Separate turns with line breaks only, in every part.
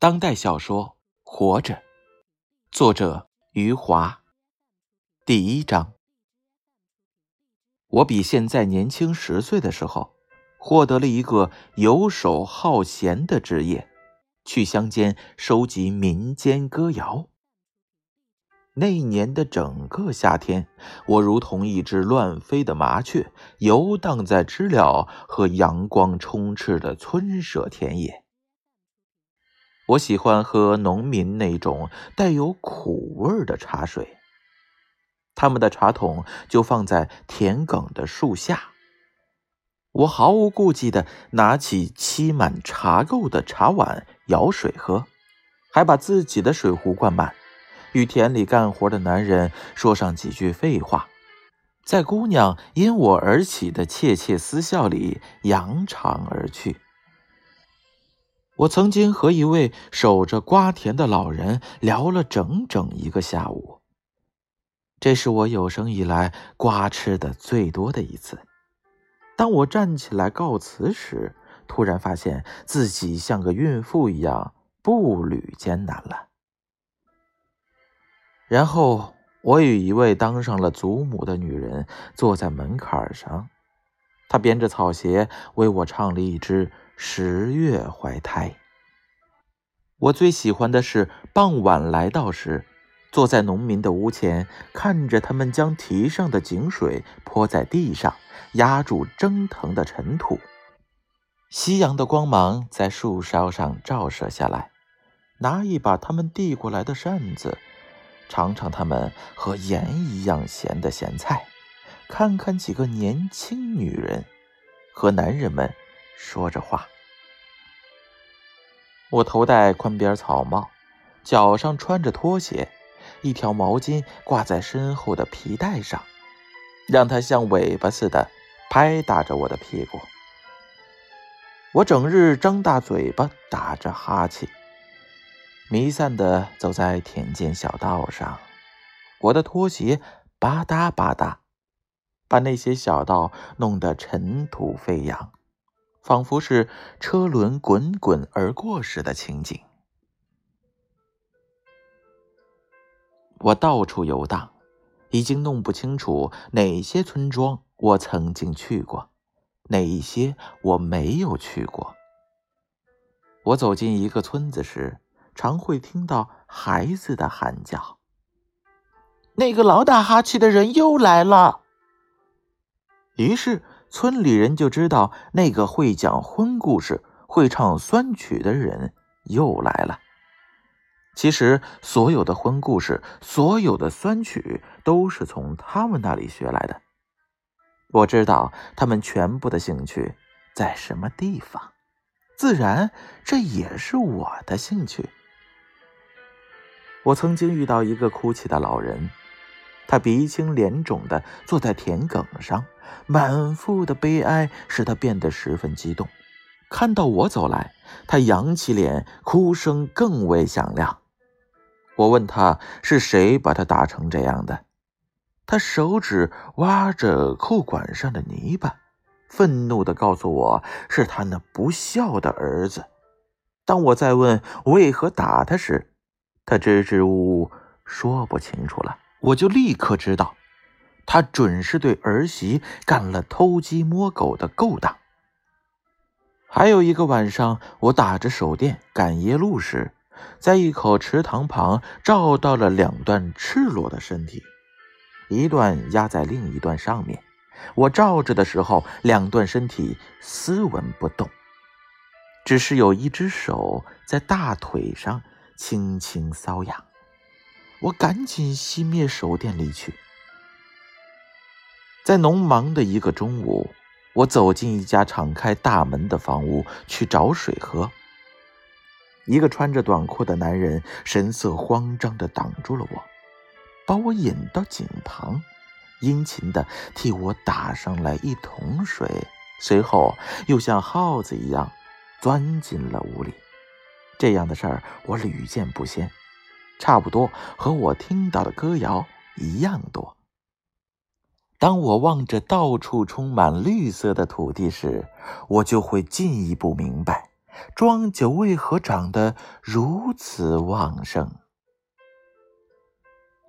当代小说《活着》，作者余华。第一章。我比现在年轻十岁的时候，获得了一个游手好闲的职业，去乡间收集民间歌谣。那一年的整个夏天，我如同一只乱飞的麻雀，游荡在知了和阳光充斥的村舍田野。我喜欢喝农民那种带有苦味的茶水。他们的茶桶就放在田埂的树下。我毫无顾忌地拿起沏满茶垢的茶碗舀水喝，还把自己的水壶灌满，与田里干活的男人说上几句废话，在姑娘因我而起的窃窃私笑里扬长而去。我曾经和一位守着瓜田的老人聊了整整一个下午。这是我有生以来瓜吃的最多的一次。当我站起来告辞时，突然发现自己像个孕妇一样步履艰难了。然后，我与一位当上了祖母的女人坐在门槛上，她编着草鞋为我唱了一支。十月怀胎。我最喜欢的是傍晚来到时，坐在农民的屋前，看着他们将堤上的井水泼在地上，压住蒸腾的尘土。夕阳的光芒在树梢上照射下来，拿一把他们递过来的扇子，尝尝他们和盐一样咸的咸菜，看看几个年轻女人和男人们。说着话，我头戴宽边草帽，脚上穿着拖鞋，一条毛巾挂在身后的皮带上，让它像尾巴似的拍打着我的屁股。我整日张大嘴巴，打着哈欠，弥散的走在田间小道上，我的拖鞋吧嗒吧嗒，把那些小道弄得尘土飞扬。仿佛是车轮滚滚而过时的情景。我到处游荡，已经弄不清楚哪些村庄我曾经去过，哪一些我没有去过。我走进一个村子时，常会听到孩子的喊叫：“那个老打哈欠的人又来了。”于是。村里人就知道那个会讲荤故事、会唱酸曲的人又来了。其实，所有的荤故事、所有的酸曲都是从他们那里学来的。我知道他们全部的兴趣在什么地方，自然这也是我的兴趣。我曾经遇到一个哭泣的老人。他鼻青脸肿的坐在田埂上，满腹的悲哀使他变得十分激动。看到我走来，他扬起脸，哭声更为响亮。我问他是谁把他打成这样的，他手指挖着裤管上的泥巴，愤怒地告诉我是他那不孝的儿子。当我再问为何打他时，他支支吾吾说不清楚了。我就立刻知道，他准是对儿媳干了偷鸡摸狗的勾当。还有一个晚上，我打着手电赶夜路时，在一口池塘旁照到了两段赤裸的身体，一段压在另一段上面。我照着的时候，两段身体斯文不动，只是有一只手在大腿上轻轻搔痒。我赶紧熄灭手电离去。在农忙的一个中午，我走进一家敞开大门的房屋去找水喝。一个穿着短裤的男人神色慌张地挡住了我，把我引到井旁，殷勤地替我打上来一桶水，随后又像耗子一样钻进了屋里。这样的事儿我屡见不鲜。差不多和我听到的歌谣一样多。当我望着到处充满绿色的土地时，我就会进一步明白，庄稼为何长得如此旺盛？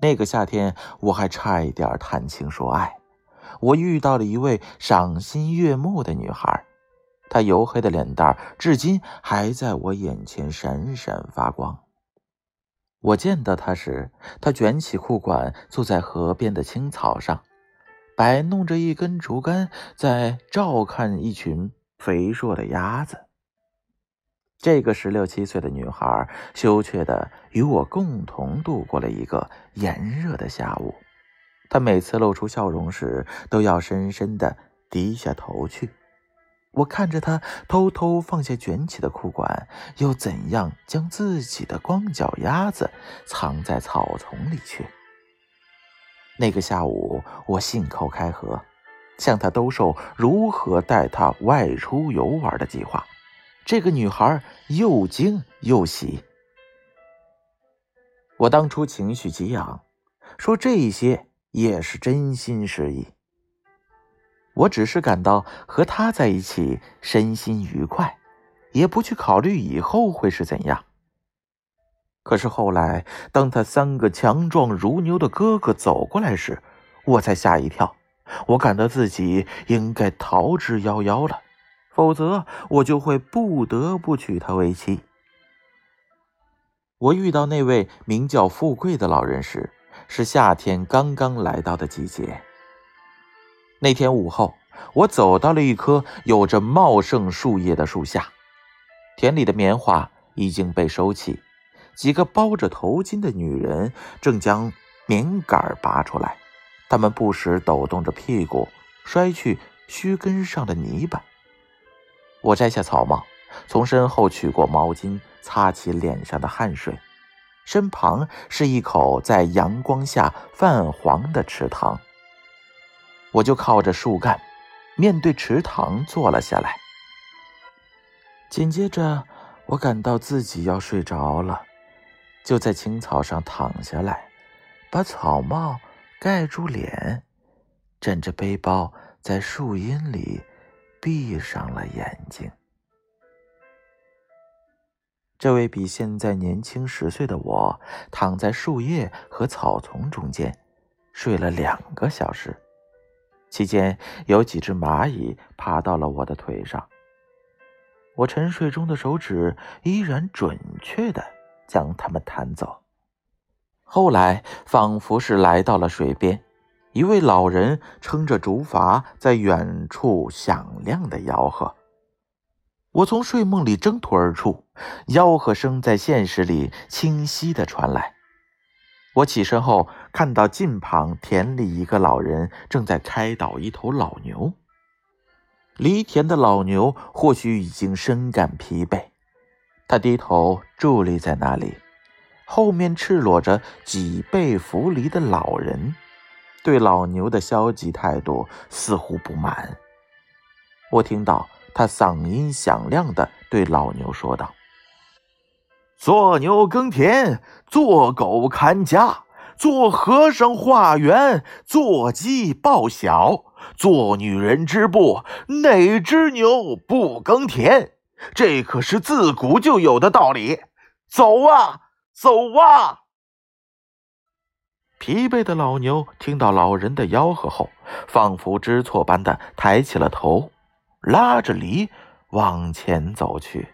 那个夏天，我还差一点谈情说爱。我遇到了一位赏心悦目的女孩，她黝黑的脸蛋至今还在我眼前闪闪发光。我见到她时，她卷起裤管，坐在河边的青草上，摆弄着一根竹竿，在照看一群肥硕的鸭子。这个十六七岁的女孩羞怯的与我共同度过了一个炎热的下午。她每次露出笑容时，都要深深的低下头去。我看着她偷偷放下卷起的裤管，又怎样将自己的光脚丫子藏在草丛里去。那个下午，我信口开河，向她兜售如何带她外出游玩的计划。这个女孩又惊又喜。我当初情绪激昂，说这些也是真心实意。我只是感到和她在一起身心愉快，也不去考虑以后会是怎样。可是后来，当他三个强壮如牛的哥哥走过来时，我才吓一跳。我感到自己应该逃之夭夭了。否则，我就会不得不娶她为妻。我遇到那位名叫富贵的老人时，是夏天刚刚来到的季节。那天午后，我走到了一棵有着茂盛树叶的树下，田里的棉花已经被收起，几个包着头巾的女人正将棉杆拔出来，她们不时抖动着屁股，摔去须根上的泥巴。我摘下草帽，从身后取过毛巾，擦起脸上的汗水。身旁是一口在阳光下泛黄的池塘。我就靠着树干，面对池塘坐了下来。紧接着，我感到自己要睡着了，就在青草上躺下来，把草帽盖住脸，枕着背包在树荫里。闭上了眼睛。这位比现在年轻十岁的我，躺在树叶和草丛中间，睡了两个小时。期间有几只蚂蚁爬到了我的腿上。我沉睡中的手指依然准确的将它们弹走。后来，仿佛是来到了水边。一位老人撑着竹筏，在远处响亮的吆喝。我从睡梦里挣脱而出，吆喝声在现实里清晰的传来。我起身后，看到近旁田里一个老人正在开导一头老牛。犁田的老牛或许已经深感疲惫，他低头伫立在那里，后面赤裸着脊背扶犁的老人。对老牛的消极态度似乎不满。我听到他嗓音响亮的对老牛说道：“做牛耕田，做狗看家，做和尚化缘，做鸡报晓，做女人织布，哪只牛不耕田？这可是自古就有的道理。走啊，走啊！”疲惫的老牛听到老人的吆喝后，仿佛知错般的抬起了头，拉着犁往前走去。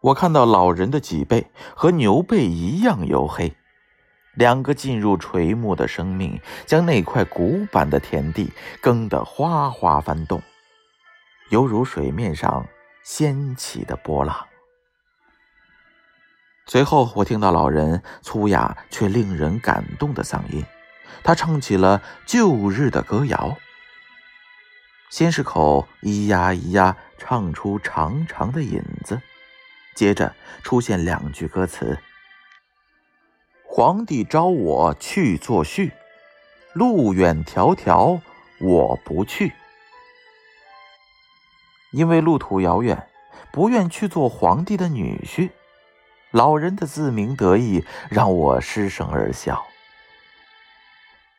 我看到老人的脊背和牛背一样黝黑，两个进入垂暮的生命将那块古板的田地耕得哗哗翻动，犹如水面上掀起的波浪。随后，我听到老人粗哑却令人感动的嗓音，他唱起了旧日的歌谣。先是口咿呀咿呀唱出长长的引子，接着出现两句歌词：“皇帝召我去做婿，路远迢迢我不去，因为路途遥远，不愿去做皇帝的女婿。”老人的自鸣得意让我失声而笑。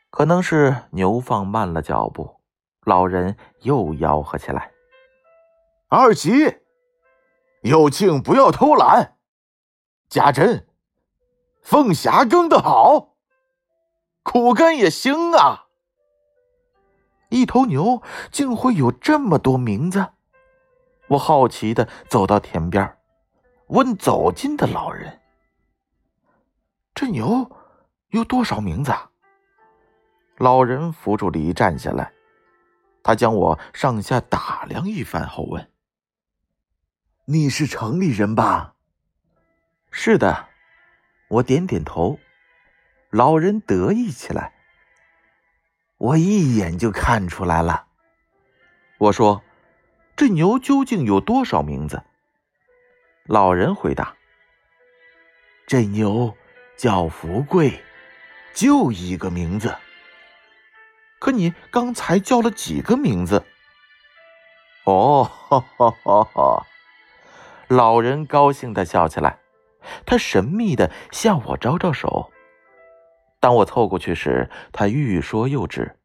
可能是牛放慢了脚步，老人又吆喝起来：“二吉，
有庆不要偷懒。家珍，凤霞耕得好，苦根也行啊。
一头牛竟会有这么多名字？我好奇的走到田边，问走近的老人：“这牛有多少名字？”啊老人扶住犁站下来，他将我上下打量一番后问：“
你是城里人吧？”“
是的。”我点点头。老人得意起来：“
我一眼就看出来了。”
我说：“这牛究竟有多少名字？”老人回答：“
这牛叫福贵，就一个名字。”
可你刚才叫了几个名字？
哦，哈哈哈哈！
老人高兴的笑起来，他神秘的向我招招手。当我凑过去时，他欲说又止。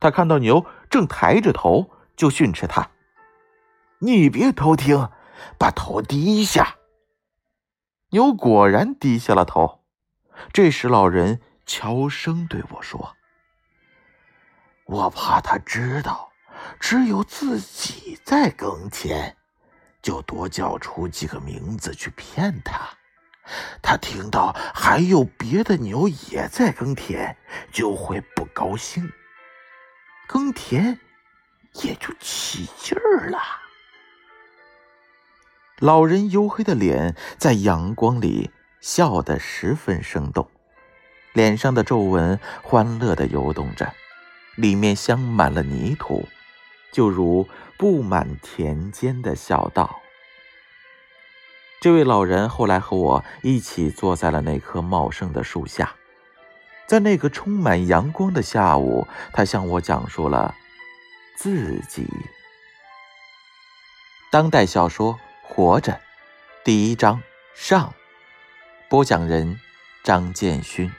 他看到牛正抬着头，就训斥他：“
你别偷听，把头低下。”
牛果然低下了头。这时，老人悄声对我说。
我怕他知道，只有自己在耕田，就多叫出几个名字去骗他。他听到还有别的牛也在耕田，就会不高兴，耕田也就起劲儿了。
老人黝黑的脸在阳光里笑得十分生动，脸上的皱纹欢乐的游动着。里面镶满了泥土，就如布满田间的小道。这位老人后来和我一起坐在了那棵茂盛的树下，在那个充满阳光的下午，他向我讲述了自己。当代小说《活着》第一章上，播讲人张建勋。